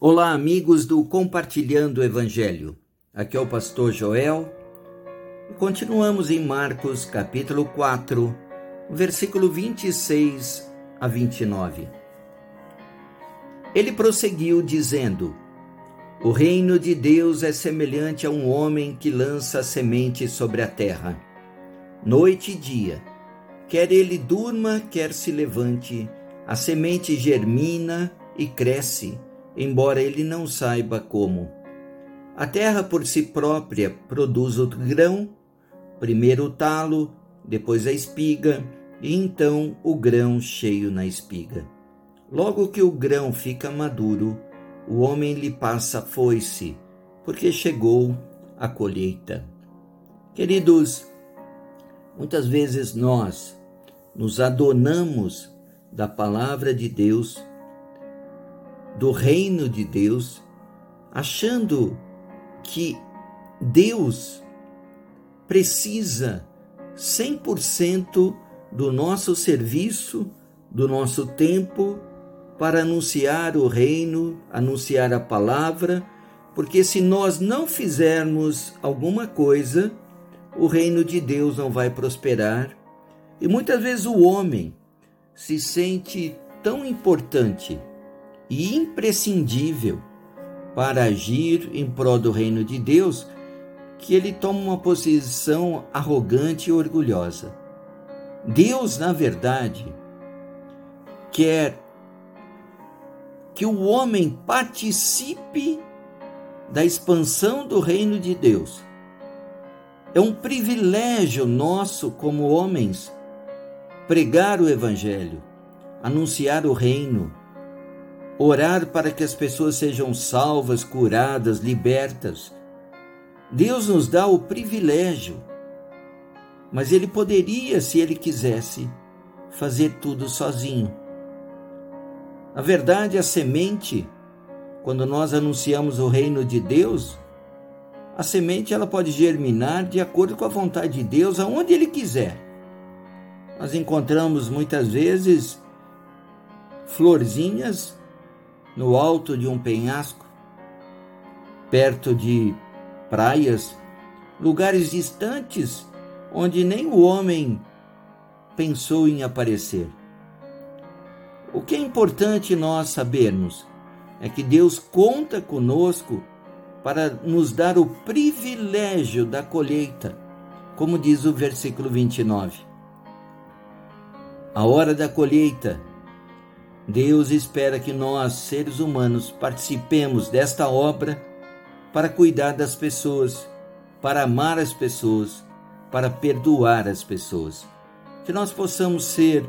Olá, amigos do Compartilhando o Evangelho. Aqui é o pastor Joel. Continuamos em Marcos, capítulo 4, versículo 26 a 29. Ele prosseguiu dizendo: O reino de Deus é semelhante a um homem que lança semente sobre a terra, noite e dia. Quer ele durma, quer se levante, a semente germina e cresce embora ele não saiba como. A terra por si própria produz o grão, primeiro o talo, depois a espiga e então o grão cheio na espiga. Logo que o grão fica maduro, o homem lhe passa a foice, porque chegou a colheita. Queridos, muitas vezes nós nos adonamos da palavra de Deus do reino de Deus, achando que Deus precisa 100% do nosso serviço, do nosso tempo para anunciar o reino, anunciar a palavra, porque se nós não fizermos alguma coisa, o reino de Deus não vai prosperar. E muitas vezes o homem se sente tão importante e imprescindível para agir em prol do reino de Deus, que ele toma uma posição arrogante e orgulhosa. Deus, na verdade, quer que o homem participe da expansão do reino de Deus. É um privilégio nosso, como homens, pregar o Evangelho, anunciar o reino, orar para que as pessoas sejam salvas, curadas, libertas. Deus nos dá o privilégio, mas Ele poderia, se Ele quisesse, fazer tudo sozinho. Na verdade, a semente, quando nós anunciamos o reino de Deus, a semente ela pode germinar de acordo com a vontade de Deus, aonde Ele quiser. Nós encontramos muitas vezes florzinhas no alto de um penhasco, perto de praias, lugares distantes onde nem o homem pensou em aparecer. O que é importante nós sabermos é que Deus conta conosco para nos dar o privilégio da colheita, como diz o versículo 29. A hora da colheita Deus espera que nós, seres humanos, participemos desta obra para cuidar das pessoas, para amar as pessoas, para perdoar as pessoas. Que nós possamos ser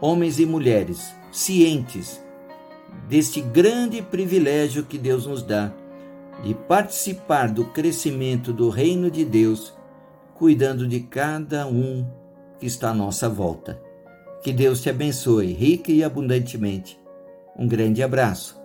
homens e mulheres cientes deste grande privilégio que Deus nos dá de participar do crescimento do reino de Deus, cuidando de cada um que está à nossa volta. Que Deus te abençoe rica e abundantemente. Um grande abraço